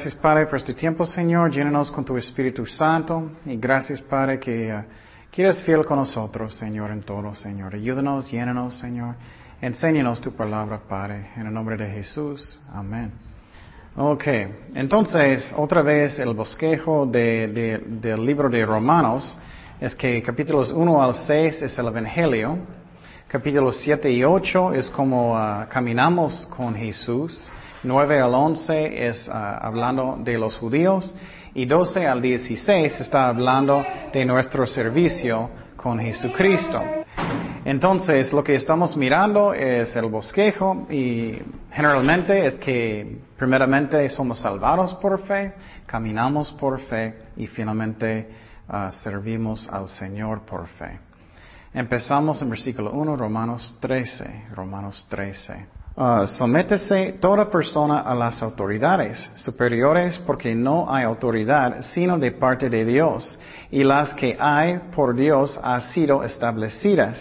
Gracias Padre por este tiempo, Señor. Llénanos con tu Espíritu Santo. Y gracias Padre que uh, quieres fiel con nosotros, Señor, en todo, Señor. Ayúdanos, llénanos, Señor. Enséñanos tu palabra, Padre. En el nombre de Jesús. Amén. Ok, entonces, otra vez el bosquejo de, de, del libro de Romanos es que capítulos 1 al 6 es el Evangelio. Capítulos 7 y 8 es como uh, caminamos con Jesús. 9 al 11 es uh, hablando de los judíos y 12 al 16 está hablando de nuestro servicio con Jesucristo. Entonces, lo que estamos mirando es el bosquejo y generalmente es que primeramente somos salvados por fe, caminamos por fe y finalmente uh, servimos al Señor por fe. Empezamos en versículo 1, Romanos 13, Romanos 13. Uh, sométese toda persona a las autoridades superiores porque no hay autoridad sino de parte de Dios y las que hay por Dios han sido establecidas.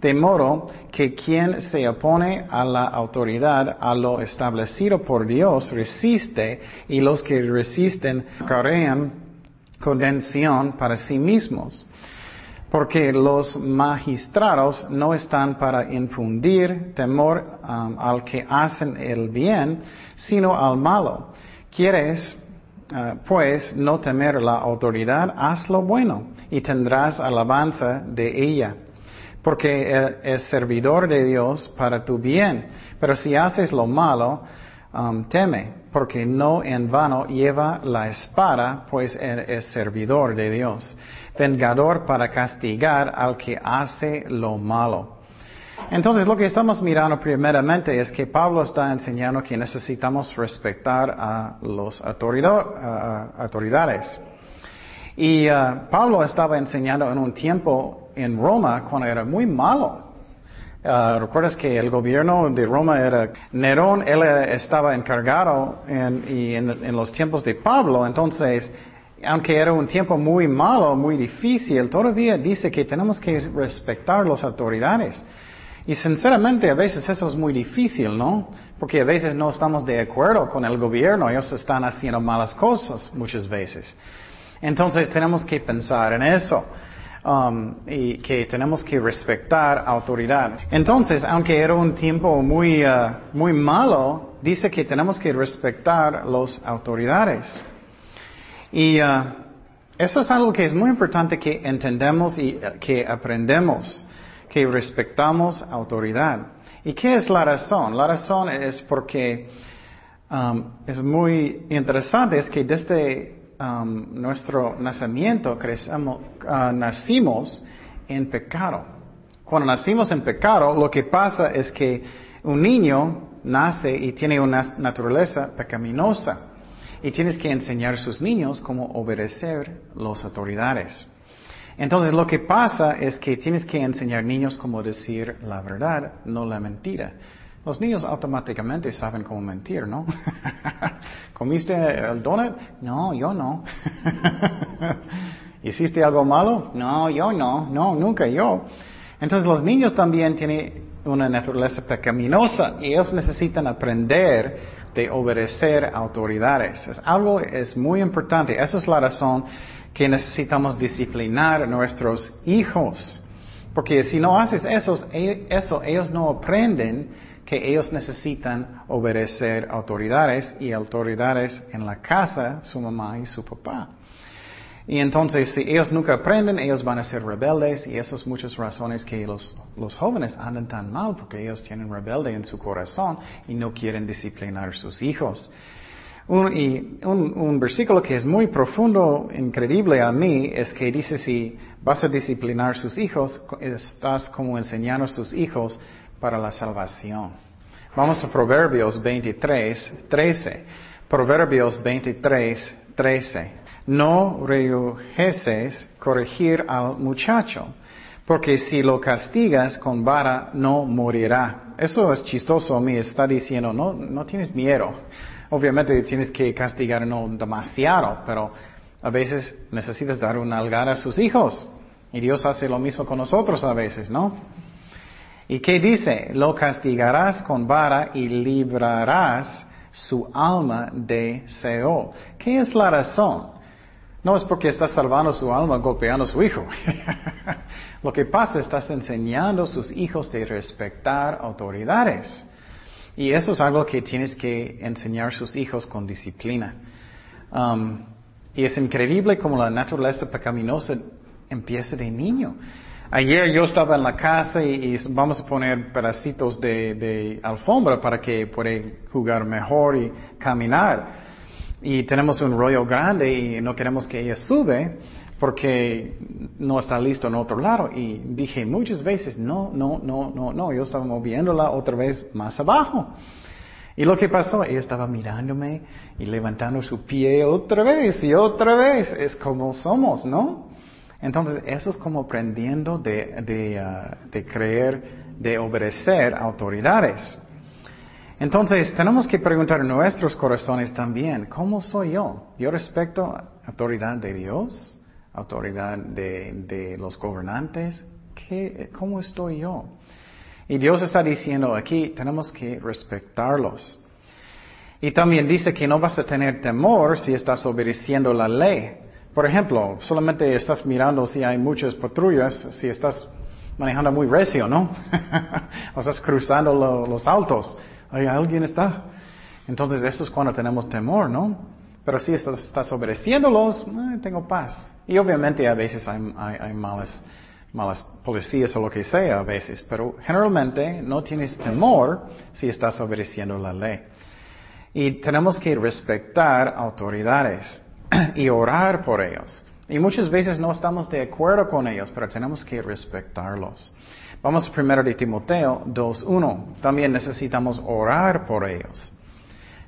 De modo que quien se opone a la autoridad, a lo establecido por Dios, resiste y los que resisten cargan condenación para sí mismos. Porque los magistrados no están para infundir temor um, al que hacen el bien, sino al malo. ¿Quieres, uh, pues, no temer la autoridad? Haz lo bueno y tendrás alabanza de ella. Porque es servidor de Dios para tu bien. Pero si haces lo malo, um, teme, porque no en vano lleva la espada, pues es servidor de Dios vengador para castigar al que hace lo malo. Entonces lo que estamos mirando primeramente es que Pablo está enseñando que necesitamos respetar a los autoridades. Y uh, Pablo estaba enseñando en un tiempo en Roma cuando era muy malo. Uh, Recuerdas que el gobierno de Roma era Nerón, él estaba encargado en, y en los tiempos de Pablo, entonces aunque era un tiempo muy malo, muy difícil, todavía dice que tenemos que respetar las autoridades. Y sinceramente a veces eso es muy difícil, ¿no? Porque a veces no estamos de acuerdo con el gobierno, ellos están haciendo malas cosas muchas veces. Entonces tenemos que pensar en eso. Um, y que tenemos que respetar autoridad. Entonces, aunque era un tiempo muy, uh, muy malo, dice que tenemos que respetar las autoridades. Y uh, eso es algo que es muy importante que entendamos y uh, que aprendemos, que respetamos autoridad. ¿Y qué es la razón? La razón es porque um, es muy interesante, es que desde um, nuestro nacimiento crecemos, uh, nacimos en pecado. Cuando nacimos en pecado, lo que pasa es que un niño nace y tiene una naturaleza pecaminosa. Y tienes que enseñar a sus niños cómo obedecer las autoridades. Entonces lo que pasa es que tienes que enseñar niños cómo decir la verdad, no la mentira. Los niños automáticamente saben cómo mentir, ¿no? ¿Comiste el donut? No, yo no. ¿Hiciste algo malo? No, yo no. No, nunca yo. Entonces los niños también tienen una naturaleza pecaminosa y ellos necesitan aprender de obedecer autoridades. Es algo es muy importante. Esa es la razón que necesitamos disciplinar a nuestros hijos. Porque si no haces eso, e, eso, ellos no aprenden que ellos necesitan obedecer autoridades y autoridades en la casa, su mamá y su papá. Y entonces, si ellos nunca aprenden, ellos van a ser rebeldes y esas son muchas razones que los, los jóvenes andan tan mal porque ellos tienen rebelde en su corazón y no quieren disciplinar a sus hijos. Un, y un, un, versículo que es muy profundo, increíble a mí, es que dice si vas a disciplinar a sus hijos, estás como enseñando a sus hijos para la salvación. Vamos a Proverbios 23, 13. Proverbios 23, 13 no rehuses corregir al muchacho, porque si lo castigas con vara no morirá. Eso es chistoso a mí, está diciendo, no, no tienes miedo. Obviamente tienes que castigar no demasiado, pero a veces necesitas dar una algara a sus hijos. Y Dios hace lo mismo con nosotros a veces, ¿no? ¿Y qué dice? Lo castigarás con vara y librarás su alma deseó. ¿Qué es la razón? No es porque estás salvando su alma golpeando a su hijo. Lo que pasa es estás enseñando a sus hijos de respetar autoridades. Y eso es algo que tienes que enseñar a sus hijos con disciplina. Um, y es increíble como la naturaleza pecaminosa empieza de niño. Ayer yo estaba en la casa y, vamos a poner pedacitos de, alfombra para que pueda jugar mejor y caminar. Y tenemos un rollo grande y no queremos que ella sube porque no está listo en otro lado. Y dije muchas veces, no, no, no, no, no. Yo estaba moviéndola otra vez más abajo. Y lo que pasó, ella estaba mirándome y levantando su pie otra vez y otra vez. Es como somos, ¿no? Entonces, eso es como aprendiendo de, de, uh, de creer, de obedecer autoridades. Entonces, tenemos que preguntar en nuestros corazones también, ¿cómo soy yo? ¿Yo respeto autoridad de Dios? ¿Autoridad de, los gobernantes? ¿Qué, ¿Cómo estoy yo? Y Dios está diciendo aquí, tenemos que respetarlos. Y también dice que no vas a tener temor si estás obedeciendo la ley. Por ejemplo, solamente estás mirando si hay muchas patrullas, si estás manejando muy recio, ¿no? o estás cruzando los autos. Ay, alguien está. Entonces, eso es cuando tenemos temor, ¿no? Pero si estás, estás obedeciéndolos, eh, tengo paz. Y obviamente a veces hay, hay, malas, malas policías o lo que sea a veces, pero generalmente no tienes temor si estás obedeciendo la ley. Y tenemos que respetar autoridades y orar por ellos. Y muchas veces no estamos de acuerdo con ellos, pero tenemos que respetarlos. Vamos primero de Timoteo 2.1. También necesitamos orar por ellos.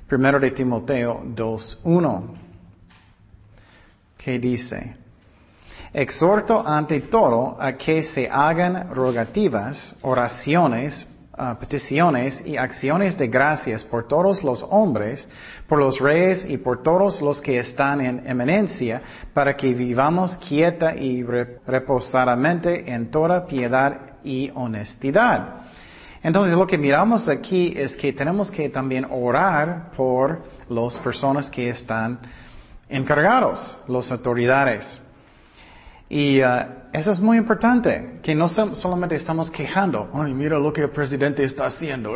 Primero de Timoteo 2.1. ¿Qué dice? Exhorto ante todo a que se hagan rogativas, oraciones, peticiones y acciones de gracias por todos los hombres, por los reyes y por todos los que están en eminencia, para que vivamos quieta y reposadamente en toda piedad y honestidad. Entonces lo que miramos aquí es que tenemos que también orar por las personas que están encargados, las autoridades. Y uh, eso es muy importante, que no solamente estamos quejando, ay, mira lo que el presidente está haciendo,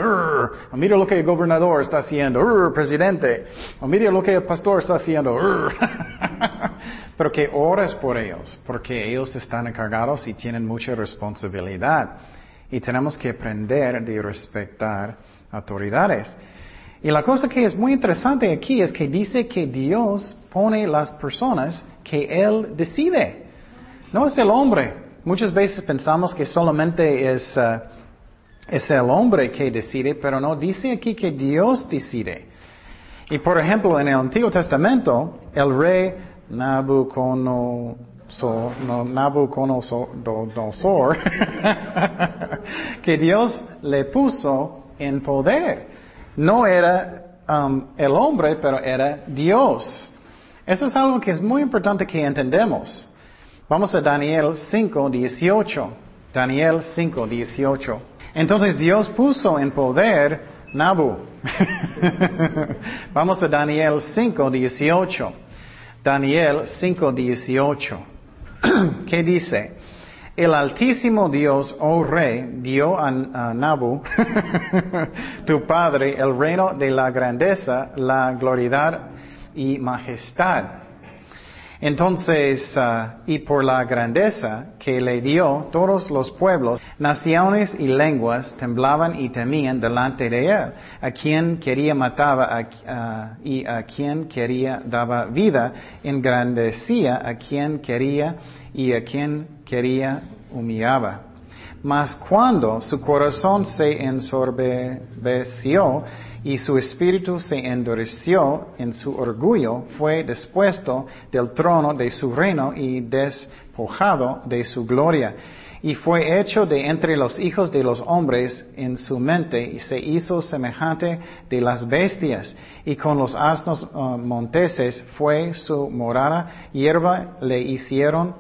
mira lo que el gobernador está haciendo, presidente, o mira lo que el pastor está haciendo, pero que ores por ellos, porque ellos están encargados y tienen mucha responsabilidad. Y tenemos que aprender de respetar autoridades. Y la cosa que es muy interesante aquí es que dice que Dios pone las personas que Él decide. No es el hombre. Muchas veces pensamos que solamente es, uh, es el hombre que decide, pero no, dice aquí que Dios decide. Y por ejemplo, en el Antiguo Testamento, el rey Nabucodonosor, no, que Dios le puso en poder. No era um, el hombre, pero era Dios. Eso es algo que es muy importante que entendemos. Vamos a Daniel 5, 18. Daniel 5, 18. Entonces Dios puso en poder Nabu. Vamos a Daniel 5, 18. Daniel 5, 18. ¿Qué dice? El Altísimo Dios, oh Rey, dio a, Nabu, tu Padre, el reino de la grandeza, la gloria y majestad entonces, ah, y por la grandeza que le dio, todos los pueblos, naciones y lenguas temblaban y temían delante de él. A quien quería mataba y a quien quería daba vida, engrandecía a quien quería y a quien quería humillaba. Mas cuando su corazón se ensorbeció, y su espíritu se endureció en su orgullo, fue dispuesto del trono de su reino y despojado de su gloria. Y fue hecho de entre los hijos de los hombres en su mente y se hizo semejante de las bestias. Y con los asnos uh, monteses fue su morada, hierba le hicieron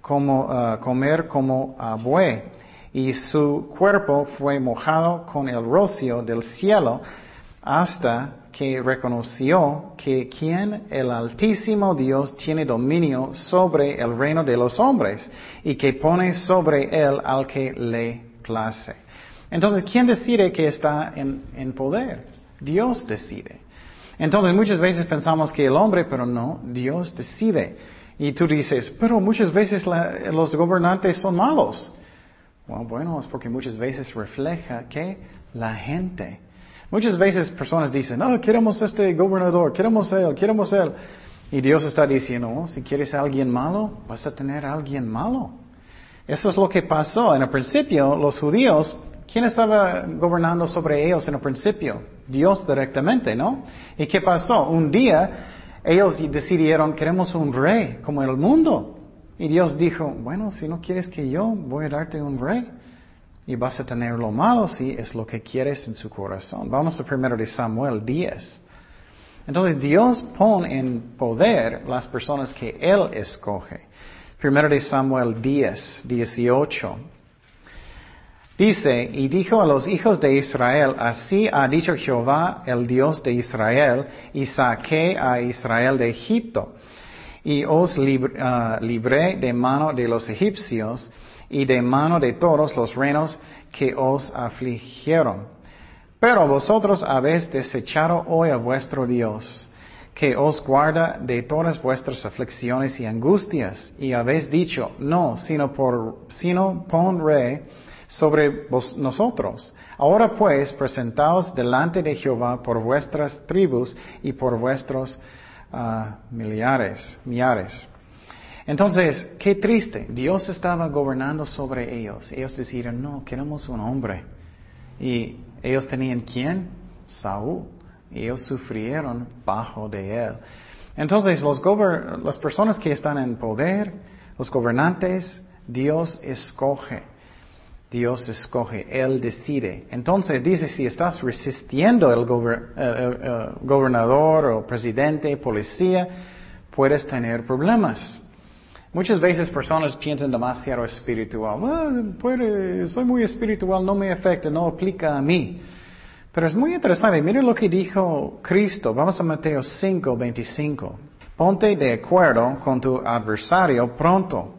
como, uh, comer como a buey. Y su cuerpo fue mojado con el rocío del cielo hasta que reconoció que quien el Altísimo Dios tiene dominio sobre el reino de los hombres y que pone sobre él al que le place. Entonces, ¿quién decide que está en, poder? Dios decide. Entonces, muchas veces pensamos que el hombre, pero no, Dios decide. Y tú dices, pero muchas veces los gobernantes son malos. Bueno, es porque muchas veces refleja que la gente. Muchas veces personas dicen, no, queremos este gobernador, queremos él, queremos él. Y Dios está diciendo, oh, si quieres a alguien malo, vas a tener a alguien malo. Eso es lo que pasó. En el principio, los judíos, ¿quién estaba gobernando sobre ellos en el principio? Dios directamente, ¿no? ¿Y qué pasó? Un día, ellos decidieron, queremos un rey como el mundo. Y Dios dijo, bueno, si no quieres que yo, voy a darte un rey. Y vas a tener lo malo si es lo que quieres en su corazón. Vamos a primero de Samuel 10. Entonces Dios pone en poder las personas que Él escoge. Primero de Samuel 10, 18. Dice, y dijo a los hijos de Israel, así ha dicho Jehová, el Dios de Israel, y saqué a Israel de Egipto y os ah, libré de mano de los egipcios y de mano de todos los reinos que os afligieron. Pero vosotros habéis desechado hoy a vuestro Dios, que os guarda de todas vuestras aflicciones y angustias, y habéis dicho, no, sino, por, sino sobre nosotros. Ahora pues, presentaos delante de Jehová por vuestras tribus y por vuestros a millares, millares. Entonces, qué triste. Dios estaba gobernando sobre ellos. Ellos decían, no, queremos un hombre. Y ellos tenían quién? Saúl. Ellos sufrieron bajo de él. Entonces, los las personas que están en poder, los gobernantes, Dios escoge. Dios escoge, Él decide. Entonces dice, si estás resistiendo el, gobernador o presidente, policía, puedes tener problemas. Muchas veces personas piensan demasiado espiritual. soy muy espiritual, no me afecta, no aplica a mí. Pero es muy interesante. Mire lo que dijo Cristo. Vamos a Mateo 5, 25. Ponte de acuerdo con tu adversario pronto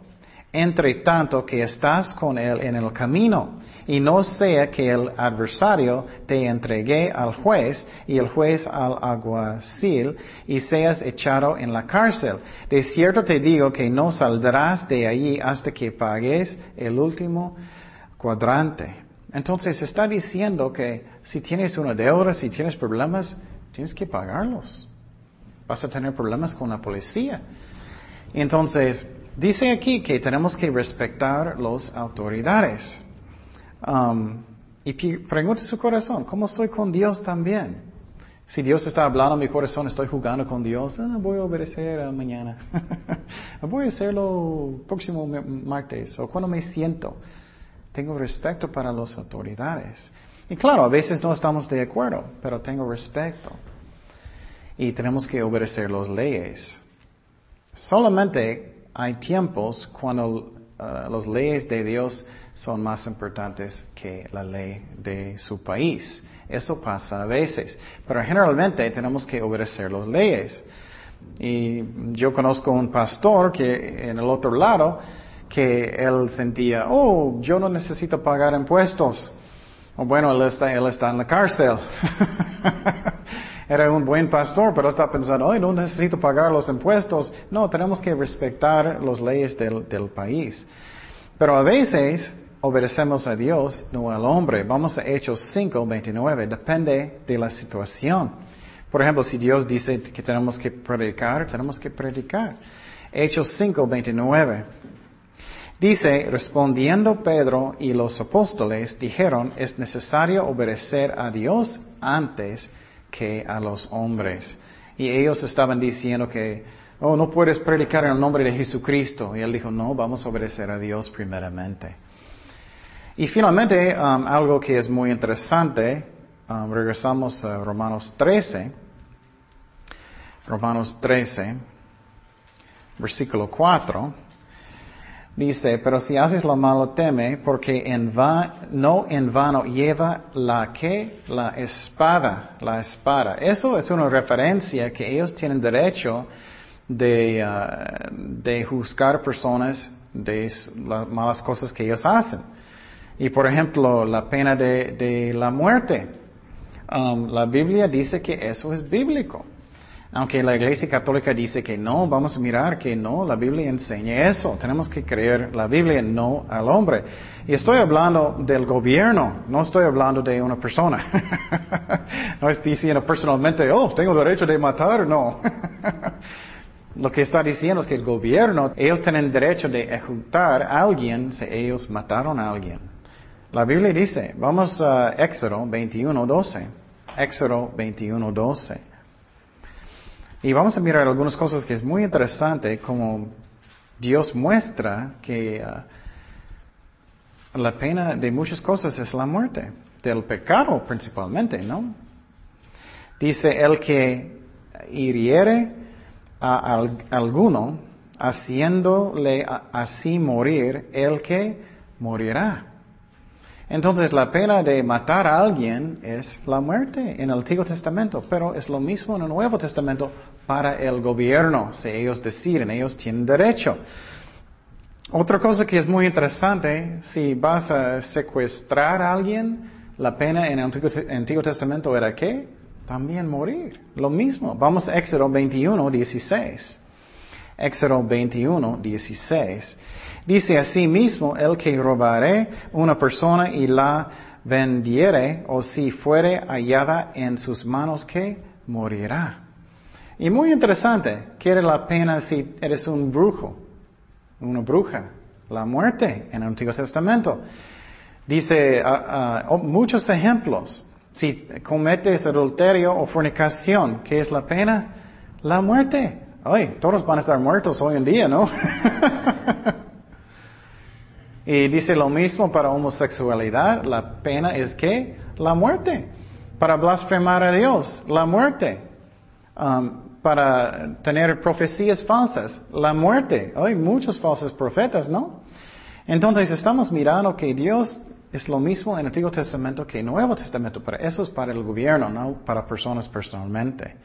entre tanto que estás con él en el camino, y no sea que el adversario te entregue al juez y el juez al aguacil y seas echado en la cárcel. De cierto te digo que no saldrás de allí hasta que pagues el último cuadrante. Entonces está diciendo que si tienes una deuda, si tienes problemas, tienes que pagarlos. Vas a tener problemas con la policía. Entonces, Dice aquí que tenemos que respetar las autoridades. Um, y pregunte su corazón, ¿cómo soy con Dios también? Si Dios está hablando en mi corazón, estoy jugando con Dios, ah, voy a obedecer mañana. voy a hacerlo próximo martes o cuando me siento. Tengo respeto para las autoridades. Y claro, a veces no estamos de acuerdo, pero tengo respeto. Y tenemos que obedecer las leyes. Solamente hay tiempos cuando uh, las leyes de Dios son más importantes que la ley de su país. Eso pasa a veces, pero generalmente tenemos que obedecer las leyes. Y yo conozco un pastor que en el otro lado, que él sentía, oh, yo no necesito pagar impuestos. O bueno, él está, él está en la cárcel. era un buen pastor, pero está pensando, ay, no necesito pagar los impuestos. No, tenemos que respetar las leyes del, país. Pero a veces obedecemos a Dios, no al hombre. Vamos a Hechos 5, 29. Depende de la situación. Por ejemplo, si Dios dice que tenemos que predicar, tenemos que predicar. Hechos 5, 29. Dice, respondiendo Pedro y los apóstoles dijeron, es necesario obedecer a Dios antes que a los hombres. Y ellos estaban diciendo que, oh, no puedes predicar en el nombre de Jesucristo. Y él dijo, no, vamos a obedecer a Dios primeramente. Y finalmente, um, algo que es muy interesante, um, regresamos a Romanos 13. Romanos 13, versículo 4. Dice, pero si haces lo malo teme, porque en no en vano lleva la que, la espada, la espada. Eso es una referencia que ellos tienen derecho de, uh, de juzgar personas de las malas cosas que ellos hacen. Y por ejemplo, la pena de, de la muerte. Um, la Biblia dice que eso es bíblico. Aunque la Iglesia Católica dice que no, vamos a mirar que no, la Biblia enseña eso. Tenemos que creer la Biblia, no al hombre. Y estoy hablando del gobierno, no estoy hablando de una persona. no estoy diciendo personalmente, oh, tengo derecho de matar, no. Lo que está diciendo es que el gobierno, ellos tienen derecho de ejecutar a alguien si ellos mataron a alguien. La Biblia dice, vamos a Éxodo 21.12. Éxodo 21.12. Y vamos a mirar algunas cosas que es muy interesante, como Dios muestra que uh, la pena de muchas cosas es la muerte, del pecado principalmente, ¿no? Dice, el que hiriere a alguno, haciéndole así morir, el que morirá. Entonces la pena de matar a alguien es la muerte en el Antiguo Testamento, pero es lo mismo en el Nuevo Testamento para el gobierno. Si ellos deciden, ellos tienen derecho. Otra cosa que es muy interesante, si vas a secuestrar a alguien, la pena en el Antiguo, Testamento era qué? También morir. Lo mismo. Vamos a Éxodo 21, 16. Éxodo 21, 16. Dice así mismo, el que robare una persona y la vendiere, o si fuere hallada en sus manos, que morirá. Y muy interesante, quiere la pena si eres un brujo, una bruja, la muerte en el Antiguo Testamento. Dice ah, ah, muchos ejemplos. Si cometes adulterio o fornicación, ¿qué es la pena? La muerte. Ay, todos van a estar muertos hoy en día, ¿no? Y dice lo mismo para homosexualidad, la pena es que la muerte. Para blasfemar a Dios, la muerte. Um, para tener profecías falsas, la muerte. Hay muchos falsos profetas, ¿no? Entonces estamos mirando que Dios es lo mismo en el Antiguo Testamento que en el Nuevo Testamento, pero eso es para el gobierno, no para personas personalmente.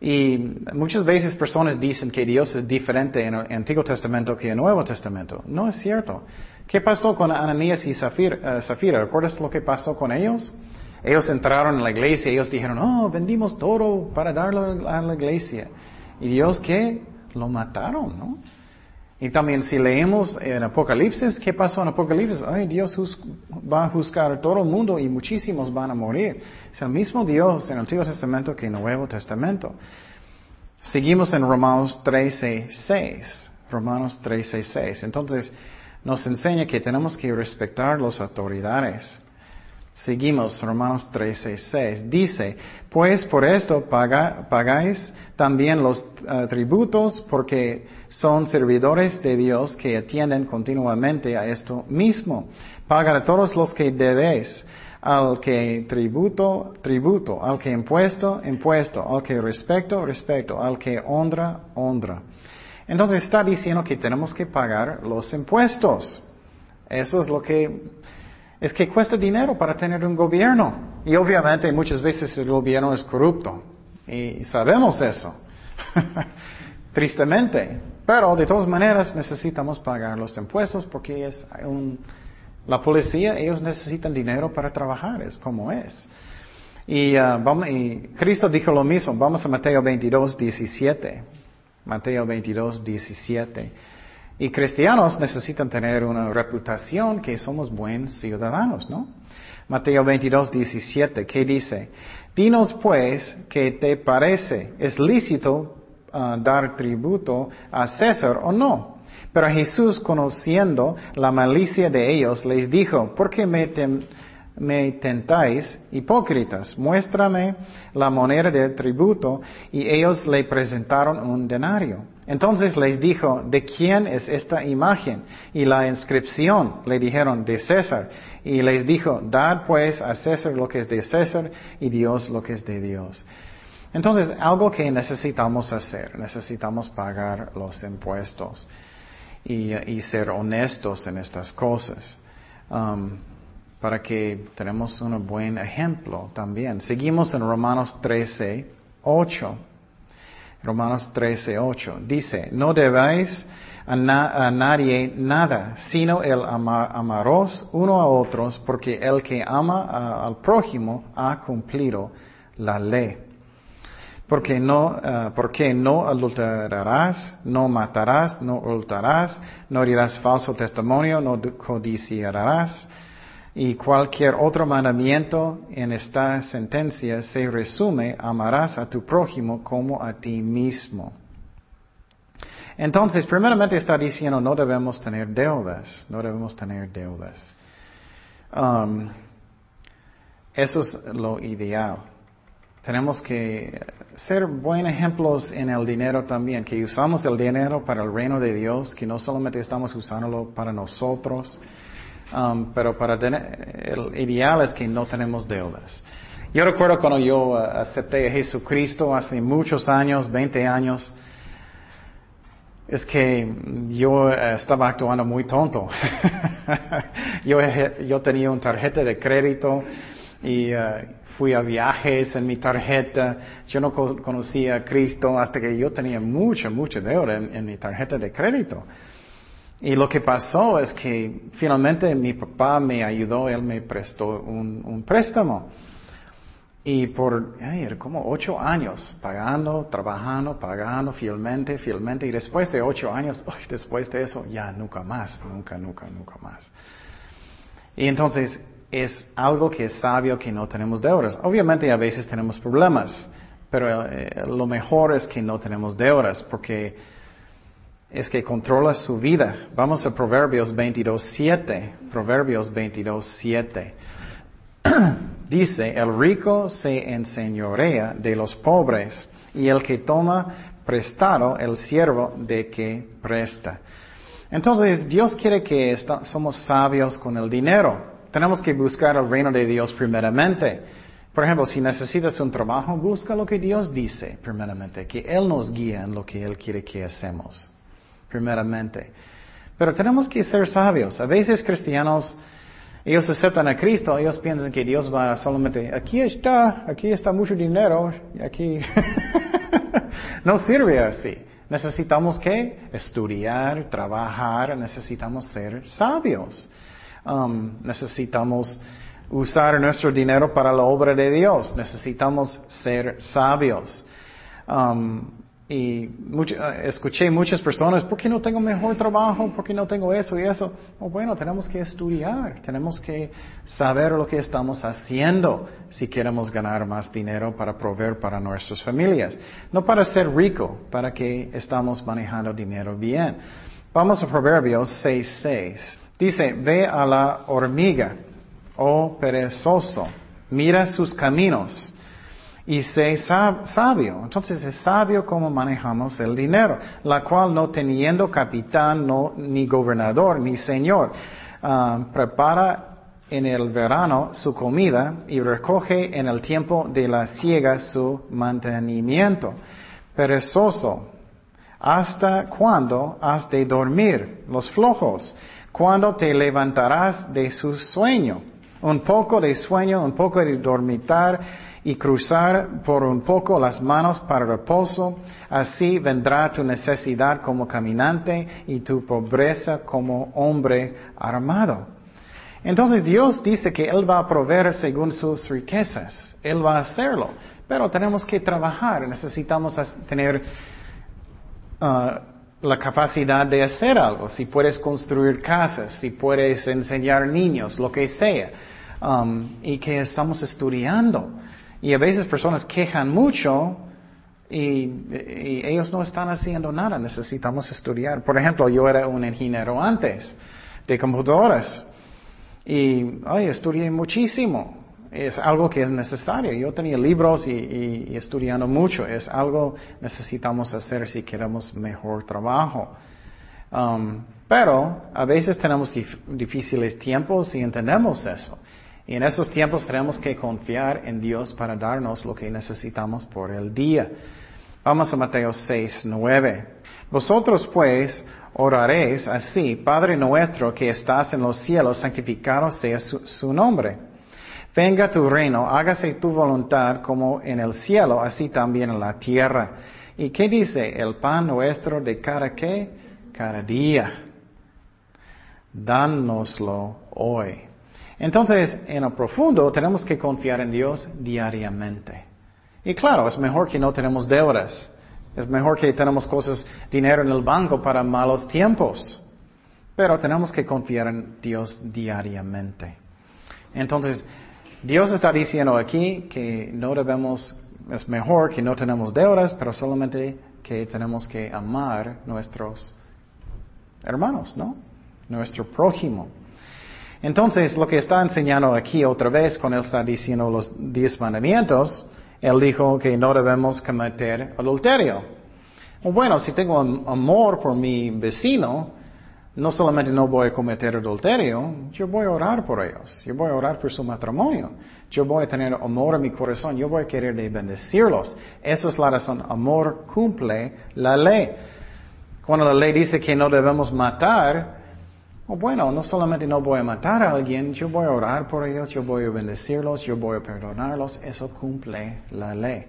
Y muchas veces personas dicen que Dios es diferente en el Antiguo Testamento que en el Nuevo Testamento. No es cierto. ¿Qué pasó con Ananías y Zafira? Uh, ¿Recuerdas lo que pasó con ellos? Ellos entraron en la iglesia ellos dijeron, oh, vendimos todo para darlo a la iglesia. Y Dios, ¿qué? Lo mataron, ¿no? Y también si leemos en Apocalipsis, ¿qué pasó en Apocalipsis? Ay, Dios va a juzgar a todo el mundo y muchísimos van a morir. Es el mismo Dios en el Antiguo Testamento que en el Nuevo Testamento. Seguimos en Romanos 13, 6. Romanos 13, 6. Entonces, nos enseña que tenemos que respetar las autoridades. Seguimos, Romanos 13, 6. Dice, pues por esto pagáis también los eh, tributos porque son servidores de Dios que atienden continuamente a esto mismo. Paga a todos los que debéis, al que tributo, tributo, al que impuesto, impuesto, al que respeto, respeto, al que honra, honra. Entonces está diciendo que tenemos que pagar los impuestos. Eso es lo que es que cuesta dinero para tener un gobierno. Y obviamente muchas veces el gobierno es corrupto. Y sabemos eso. Tristemente. Pero de todas maneras necesitamos pagar los impuestos porque es un, la policía, ellos necesitan dinero para trabajar, es como es. Y, uh, y Cristo dijo lo mismo, vamos a Mateo 22, 17. Mateo 22, 17. Y cristianos necesitan tener una reputación que somos buenos ciudadanos, ¿no? Mateo 22, 17, ¿qué dice? Dinos pues, ¿qué te parece? ¿Es lícito uh, dar tributo a César o no? Pero Jesús, conociendo la malicia de ellos, les dijo, ¿por qué me, me tentáis, hipócritas? Muéstrame la moneda de tributo. Y ellos le presentaron un denario. Entonces les dijo, ¿de quién es esta imagen? Y la inscripción le dijeron, de César. Y les dijo, dad pues a César lo que es de César y Dios lo que es de Dios. Entonces, algo que necesitamos hacer, necesitamos pagar los impuestos. y, ser honestos en estas cosas. Um, para que tenemos un buen ejemplo también. Seguimos en Romanos 13, 8. Romanos 13, 8. Dice, no debéis a, nadie nada, sino el amaros uno a otros, porque el que ama al prójimo ha cumplido la ley. Porque no, uh, porque no adulterarás, no matarás, no hurtarás, no dirás falso testimonio, no codiciarás, y cualquier otro mandamiento en esta sentencia se resume, amarás a tu prójimo como a ti mismo. Entonces, primeramente está diciendo, no debemos tener deudas, no debemos tener deudas. Um, eso es lo ideal. Tenemos que ser buenos ejemplos en el dinero también, que usamos el dinero para el reino de Dios, que no solamente estamos usándolo para nosotros, Um, pero para tener, el ideal es que no tenemos deudas. Yo recuerdo cuando yo uh, acepté a Jesucristo hace muchos años, 20 años, es que yo uh, estaba actuando muy tonto. yo, yo, tenía una tarjeta de crédito y uh, fui a viajes en mi tarjeta. Yo no conocía a Cristo hasta que yo tenía mucha, mucha deuda en mi tarjeta de crédito. Y lo que pasó es que finalmente mi papá me ayudó, él me prestó un, préstamo. Y por como ocho años, pagando, trabajando, pagando fielmente, fielmente. Y después de ocho años, después de eso, ya nunca más, nunca, nunca, nunca más. Y entonces es algo que es sabio que no tenemos deudas. Obviamente a veces tenemos problemas, pero eh, lo mejor es que no tenemos deudas, porque es que controla su vida. Vamos a Proverbios 22.7. Proverbios 22.7. Dice, el rico se enseñorea de los pobres y el que toma prestado el siervo de que presta. Entonces, Dios quiere que somos sabios con el dinero. Tenemos que buscar el reino de Dios primeramente. Por ejemplo, si necesitas un trabajo, busca lo que Dios dice primeramente, que Él nos guía en lo que Él quiere que hacemos primeramente. Pero tenemos que ser sabios. A veces cristianos, ellos aceptan a Cristo, ellos piensan que Dios va solamente, aquí está, aquí está mucho dinero, aquí no sirve así. Necesitamos que estudiar, trabajar, necesitamos ser sabios. Um, necesitamos usar nuestro dinero para la obra de Dios. Necesitamos ser sabios. Um, y eh, escuché muchas personas, ¿por qué no tengo mejor trabajo? ¿Por qué no tengo eso y eso? Oh, bueno, tenemos que estudiar, tenemos que saber lo que estamos haciendo si queremos ganar más dinero para proveer para nuestras familias. No para ser rico, para que estamos manejando dinero bien. Vamos a Proverbios 6.6. Dice, ve a la hormiga, oh perezoso, mira sus caminos y sé sabio. Entonces es sabio cómo manejamos el dinero, la cual no teniendo capitán, no, ni gobernador, ni señor, ah, prepara en el verano su comida y recoge en el tiempo de la siega su mantenimiento. Perezoso, ¿hasta cuándo has de dormir los flojos? ¿Cuándo te levantarás de su sueño? Un poco de sueño, un poco de dormitar y cruzar por un poco las manos para reposo, así vendrá tu necesidad como caminante y tu pobreza como hombre armado. Entonces Dios dice que Él va a proveer según sus riquezas, Él va a hacerlo, pero tenemos que trabajar, necesitamos tener uh, la capacidad de hacer algo, si puedes construir casas, si puedes enseñar niños, lo que sea, um, y que estamos estudiando. Y a veces personas quejan mucho y, ellos no están haciendo nada, necesitamos estudiar. Por ejemplo, yo era un ingeniero antes de computadoras y ay, estudié muchísimo. Es algo que es necesario. Yo tenía libros y, estudiando mucho. Es algo necesitamos hacer si queremos mejor trabajo. Um, pero a veces tenemos difíciles tiempos y entendemos eso. Y en esos tiempos tenemos que confiar en Dios para darnos lo que necesitamos por el día. Vamos a Mateo 6, 9. Vosotros pues oraréis así, Padre nuestro que estás en los cielos, santificado sea su, nombre. Venga tu reino, hágase tu voluntad como en el cielo, así también en la tierra. ¿Y qué dice? El pan nuestro de cada qué? Cada día. Dánoslo hoy. Entonces, en lo profundo, tenemos que confiar en Dios diariamente. Y claro, es mejor que no tenemos deudas. Es mejor que tenemos cosas, dinero en el banco para malos tiempos. Pero tenemos que confiar en Dios diariamente. Entonces, Dios está diciendo aquí que no debemos, es mejor que no tenemos deudas, pero solamente que tenemos que amar nuestros hermanos, ¿no? Nuestro prójimo. Entonces, lo que está enseñando aquí otra vez, cuando él está diciendo los diez mandamientos, él dijo que no debemos cometer adulterio. Bueno, si tengo amor por mi vecino, no solamente no voy a cometer adulterio, yo voy a orar por ellos, yo voy a orar por su matrimonio, yo voy a tener amor en mi corazón, yo voy a querer de bendecirlos. Esa es la razón. Amor cumple la ley. Cuando la ley dice que no debemos matar, Oh, bueno, no solamente no voy a matar a alguien, yo voy a orar por ellos, yo voy a bendecirlos, yo voy a perdonarlos, eso cumple la ley.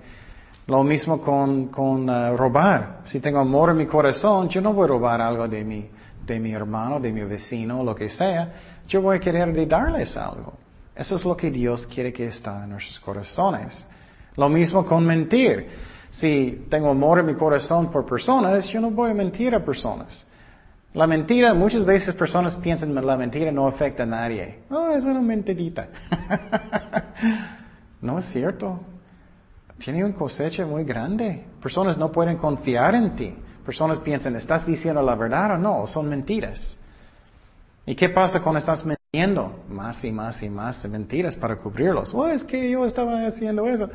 Lo mismo con, con uh, robar. Si tengo amor en mi corazón, yo no voy a robar algo de mi, de mi hermano, de mi vecino, lo que sea. Yo voy a querer darles algo. Eso es lo que Dios quiere que esté en nuestros corazones. Lo mismo con mentir. Si tengo amor en mi corazón por personas, yo no voy a mentir a personas. La mentira, muchas veces personas piensan que la mentira no afecta a nadie. Oh, es una mentirita. no es cierto. Tiene una cosecha muy grande. Personas no pueden confiar en ti. Personas piensan, ¿estás diciendo la verdad o no? Son mentiras. ¿Y qué pasa cuando estás mintiendo? Más y más y más de mentiras para cubrirlos. Oh, es que yo estaba haciendo eso.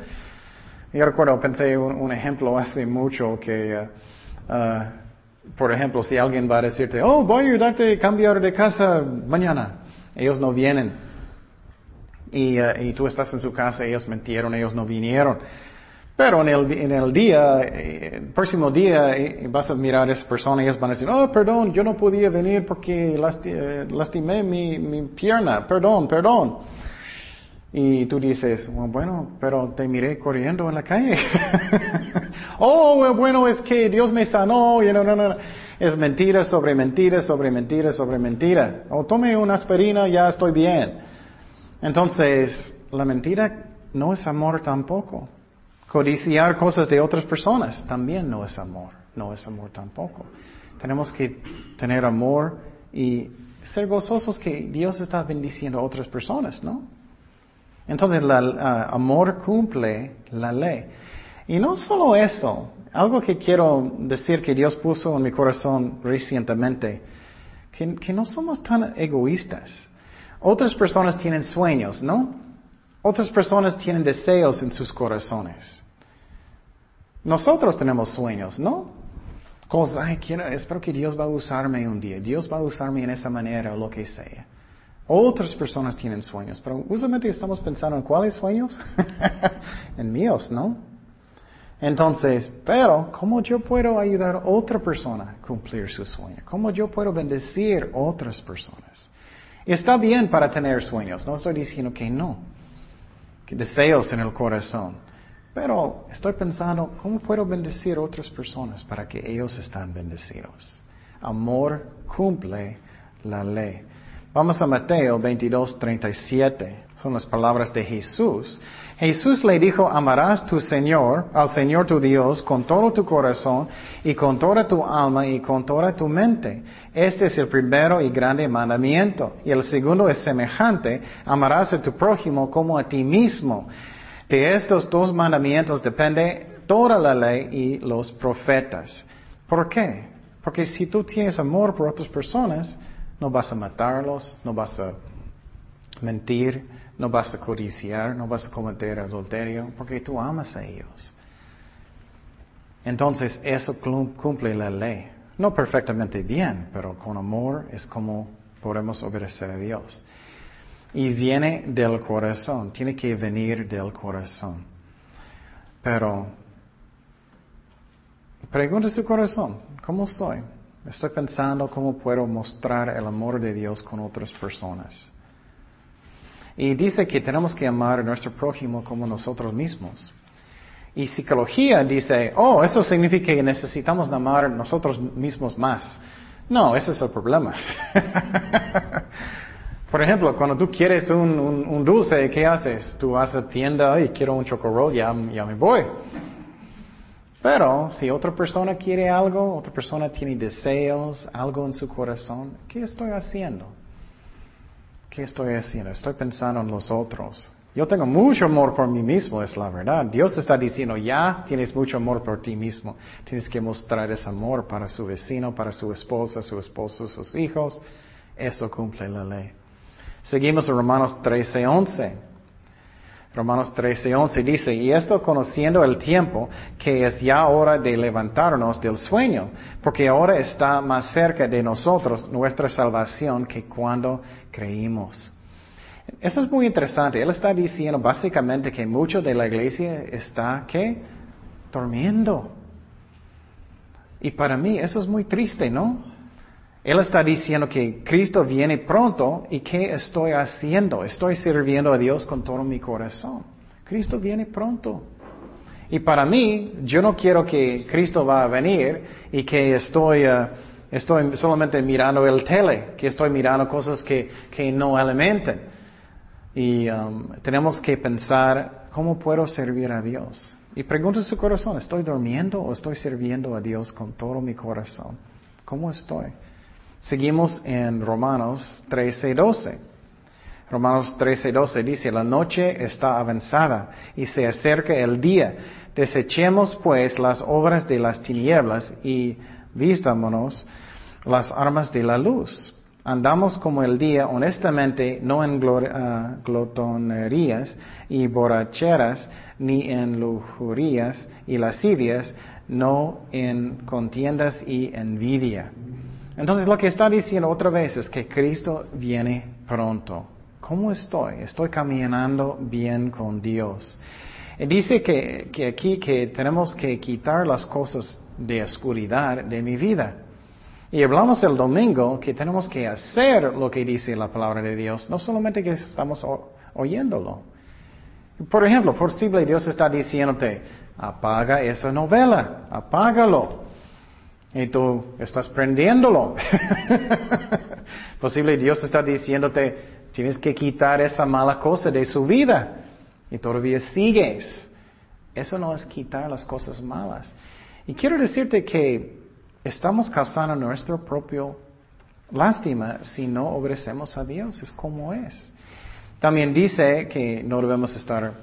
Yo recuerdo, pensé un, ejemplo hace mucho que uh, uh, por ejemplo, si alguien va a decirte, oh, voy a ayudarte a cambiar de casa mañana, ellos no vienen. Y, y tú estás en su casa, ellos mentieron, ellos no vinieron. Pero en el, en el día, eh, próximo día, eh, vas a mirar a esa persona ellos van a decir, oh, perdón, yo no podía venir porque lastimé mi, mi pierna, perdón, perdón. Y tú dices, bueno, pero te miré corriendo en la calle. oh, bueno, es que Dios me sanó. Es mentira sobre mentira sobre mentira sobre mentira. O tome una aspirina, ya estoy bien. Entonces, la mentira no es amor tampoco. Codiciar cosas de otras personas también no es amor. No es amor tampoco. Tenemos que tener amor y ser gozosos que Dios está bendiciendo a otras personas, ¿no? Entonces, el amor cumple la ley. Y no solo eso, algo que quiero decir que Dios puso en mi corazón recientemente, que, no somos tan egoístas. Otras personas tienen sueños, ¿no? Otras personas tienen deseos en sus corazones. Nosotros tenemos sueños, ¿no? Cosas, ay, quiero, espero que Dios va a usarme un día, Dios va a usarme en esa manera o lo que sea. Otras personas tienen sueños, pero usualmente estamos pensando en cuáles sueños? en míos, ¿no? Entonces, pero, ¿cómo yo puedo ayudar a otra persona a cumplir su sueño? ¿Cómo yo puedo bendecir a otras personas? Está bien para tener sueños, no estoy diciendo que no, que deseos en el corazón, pero estoy pensando, ¿cómo puedo bendecir a otras personas para que ellos estén bendecidos? Amor cumple la ley. Vamos a Mateo 22, 37. Son las palabras de Jesús. Jesús le dijo, amarás tu Señor, al Señor tu Dios, con todo tu corazón y con toda tu alma y con toda tu mente. Este es el primero y grande mandamiento. Y el segundo es semejante, amarás a tu prójimo como a ti mismo. De estos dos mandamientos depende toda la ley y los profetas. ¿Por qué? Porque si tú tienes amor por otras personas, no vas a matarlos, no vas a mentir, no vas a codiciar, no vas a cometer adulterio, porque tú amas a ellos. Entonces eso cumple la ley. No perfectamente bien, pero con amor es como podemos obedecer a Dios. Y viene del corazón, tiene que venir del corazón. Pero pregunta su corazón, ¿cómo estoy? Estoy pensando cómo puedo mostrar el amor de Dios con otras personas. Y dice que tenemos que amar a nuestro prójimo como nosotros mismos. Y psicología dice, oh, eso significa que necesitamos amar a nosotros mismos más. No, ese es el problema. Por ejemplo, cuando tú quieres un, dulce, ¿qué haces? Tú vas a tienda y quiero un chocorroll, ya, ya me voy. Pero si otra persona quiere algo, otra persona tiene deseos, algo en su corazón, ¿qué estoy haciendo? ¿Qué estoy haciendo? Estoy pensando en los otros. Yo tengo mucho amor por mí mismo, es la verdad. Dios está diciendo, ya tienes mucho amor por ti mismo. Tienes que mostrar ese amor para su vecino, para su esposa, su esposo, sus hijos. Eso cumple la ley. Seguimos en Romanos 13, 11. Romanos 13, 11 dice, y esto conociendo el tiempo, que es ya hora de levantarnos del sueño, porque ahora está más cerca de nosotros nuestra salvación que cuando creímos. Eso es muy interesante. Él está diciendo básicamente que mucho de la iglesia está, ¿qué? Durmiendo. Y para mí eso es muy triste, ¿no? Él está diciendo que Cristo viene pronto y ¿qué estoy haciendo? Estoy sirviendo a Dios con todo mi corazón. Cristo viene pronto. Y para mí, yo no quiero que Cristo va a venir y que estoy, uh, estoy solamente mirando el tele, que estoy mirando cosas que, que no alimentan. Y um, tenemos que pensar, ¿cómo puedo servir a Dios? Y pregunta su corazón, ¿estoy durmiendo o estoy sirviendo a Dios con todo mi corazón? ¿Cómo estoy? Seguimos en Romanos 13:12. Romanos 13:12 dice, la noche está avanzada y se acerca el día. Desechemos pues las obras de las tinieblas y vistámonos las armas de la luz. Andamos como el día honestamente, no en ah, glotonerías y borracheras, ni en lujurías y lascivias, no en contiendas y envidia. Entonces lo que está diciendo otra vez es que Cristo viene pronto. ¿Cómo estoy? Estoy caminando bien con Dios. Dice que, que aquí que tenemos que quitar las cosas de oscuridad de mi vida. Y hablamos el domingo que tenemos que hacer lo que dice la palabra de Dios, no solamente que estamos oyéndolo. Por ejemplo, posible Dios está diciéndote, apaga esa novela, apágalo. Y tú estás prendiéndolo. Posible Dios está diciéndote, tienes que quitar esa mala cosa de su vida. Y todavía sigues. Eso no es quitar las cosas malas. Y quiero decirte que estamos causando nuestro propio lástima si no obedecemos a Dios. Es como es. También dice que no debemos estar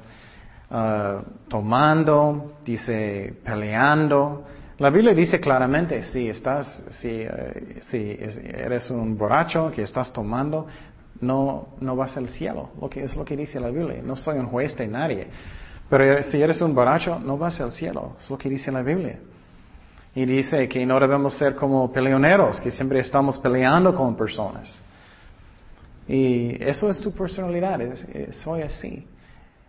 ah, tomando, dice peleando. La Biblia dice claramente, si estás, si, eh, eres un borracho que estás tomando, no, no vas al cielo. Lo que es lo que dice la Biblia. No soy un juez de nadie. Pero si eres un borracho, no vas al cielo. Es lo que dice la Biblia. Y dice que no debemos ser como peleoneros, que siempre estamos peleando con personas. Y eso es tu personalidad, soy así.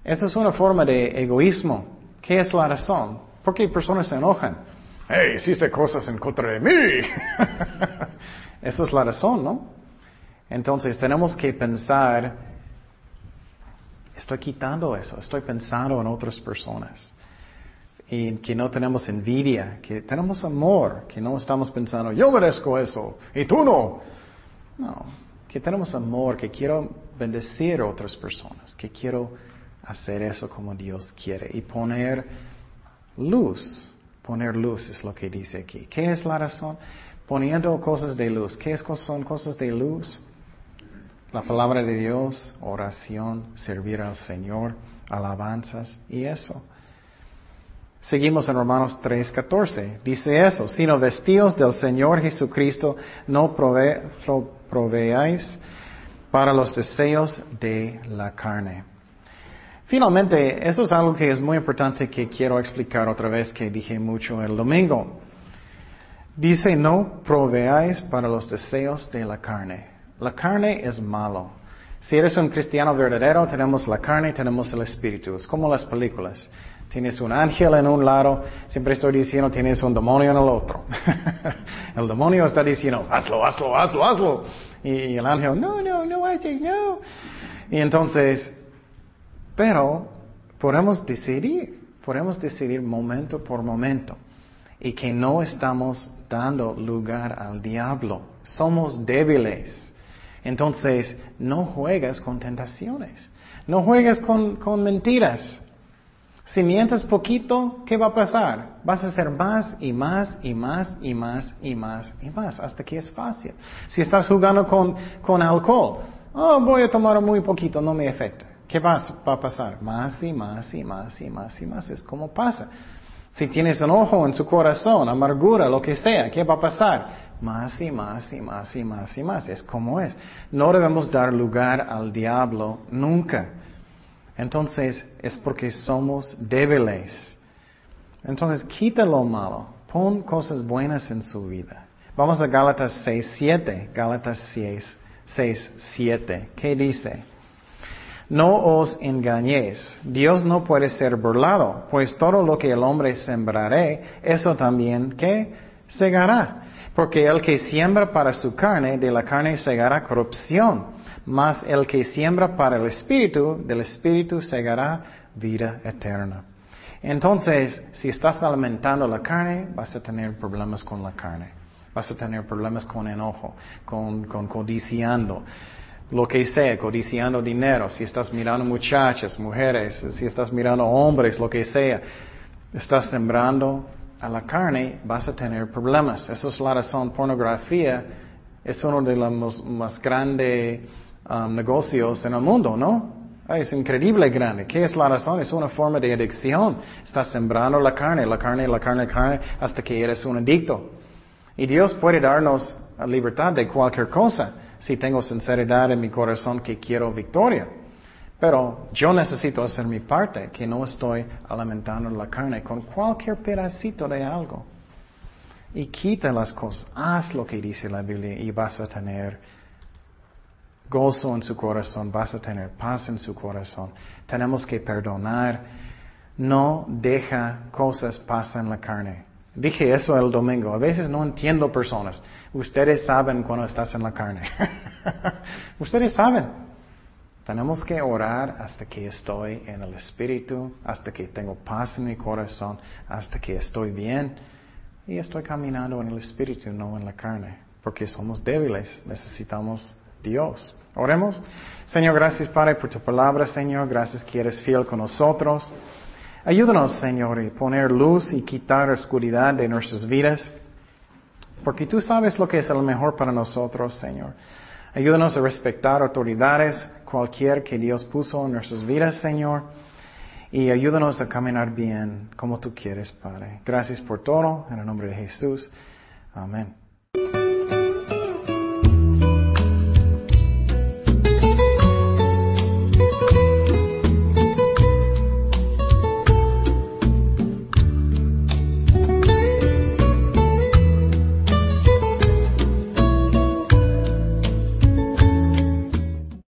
Eso es una forma de egoísmo. ¿Qué es la razón? ¿Por qué personas se enojan? Hey, hiciste cosas en contra de mí. Esa es la razón, ¿no? Entonces tenemos que pensar, estoy quitando eso, estoy pensando en otras personas. Y que no tenemos envidia, que tenemos amor, que no estamos pensando, yo merezco eso y tú no. No, que tenemos amor, que quiero bendecir a otras personas, que quiero hacer eso como Dios quiere y poner luz Poner luz es lo que dice aquí. ¿Qué es la razón? Poniendo cosas de luz. ¿Qué son cosas de luz? La palabra de Dios, oración, servir al Señor, alabanzas y eso. Seguimos en Romanos 3:14. Dice eso, sino vestidos del Señor Jesucristo, no proveáis para los deseos de la carne. Finalmente, eso es algo que es muy importante que quiero explicar otra vez que dije mucho el domingo. Dice, no proveáis para los deseos de la carne. La carne es malo. Si eres un cristiano verdadero, tenemos la carne, tenemos el espíritu. Es como las películas. Tienes un ángel en un lado, siempre estoy diciendo tienes un demonio en el otro. el demonio está diciendo, hazlo, hazlo, hazlo, hazlo. Y el ángel, no, no, no haces, no. Y entonces, pero podemos decidir, podemos decidir momento por momento. Y que no estamos dando lugar al diablo. Somos débiles. Entonces, no juegas con tentaciones. No juegues con, con mentiras. Si mientes poquito, ¿qué va a pasar? Vas a hacer más y más y más y más y más y más hasta que es fácil. Si estás jugando con, con alcohol, oh, voy a tomar muy poquito, no me afecta. ¿Qué va, a pasar? Más y más y más y más y más. Es como pasa. Si tienes enojo en su corazón, amargura, lo que sea, ¿qué va a pasar? Más y más y más y más y más. Es como es. No debemos dar lugar al diablo nunca. Entonces es porque somos débiles. Entonces quita lo malo. Pon cosas buenas en su vida. Vamos a Gálatas 6, 7. Gálatas 6, 6, 7. ¿Qué dice? No os engañéis. Dios no puede ser burlado, pues todo lo que el hombre sembraré, eso también que segará. Porque el que siembra para su carne, de la carne segará corrupción. Mas el que siembra para el Espíritu, del Espíritu segará vida eterna. Entonces, si estás alimentando la carne, vas a tener problemas con la carne. Vas a tener problemas con enojo, con, con codiciando, lo que sea, codiciando dinero. Si estás mirando muchachas, mujeres, si estás mirando hombres, lo que sea, estás sembrando a la carne, vas a tener problemas. Esa es la razón. Pornografía es uno de los más grandes um, negocios en el mundo, ¿no? Es increíble grande. ¿Qué es la razón? Es una forma de adicción. Estás sembrando la carne, la carne, la carne, la carne, hasta que eres un adicto. Y Dios puede darnos libertad de cualquier cosa si tengo sinceridad en mi corazón que quiero victoria. Pero yo necesito hacer mi parte, que no estoy alimentando la carne con cualquier pedacito de algo. Y quita las cosas, haz lo que dice la Biblia y vas a tener gozo en su corazón, vas a tener paz en su corazón. Tenemos que perdonar. No deja cosas pasar en la carne. Dije eso el domingo. A veces no entiendo personas. Ustedes saben cuando estás en la carne. Ustedes saben. Tenemos que orar hasta que estoy en el Espíritu, hasta que tengo paz en mi corazón, hasta que estoy bien y estoy caminando en el Espíritu, no en la carne, porque somos débiles, necesitamos Dios. Oremos. Señor, gracias Padre por tu palabra, Señor, gracias que eres fiel con nosotros. Ayúdanos, Señor, a poner luz y quitar oscuridad de nuestras vidas, porque tú sabes lo que es lo mejor para nosotros, Señor. Ayúdanos a respetar autoridades, cualquier que Dios puso en nuestras vidas, Señor. Y ayúdanos a caminar bien como tú quieres, Padre. Gracias por todo. En el nombre de Jesús. Amén.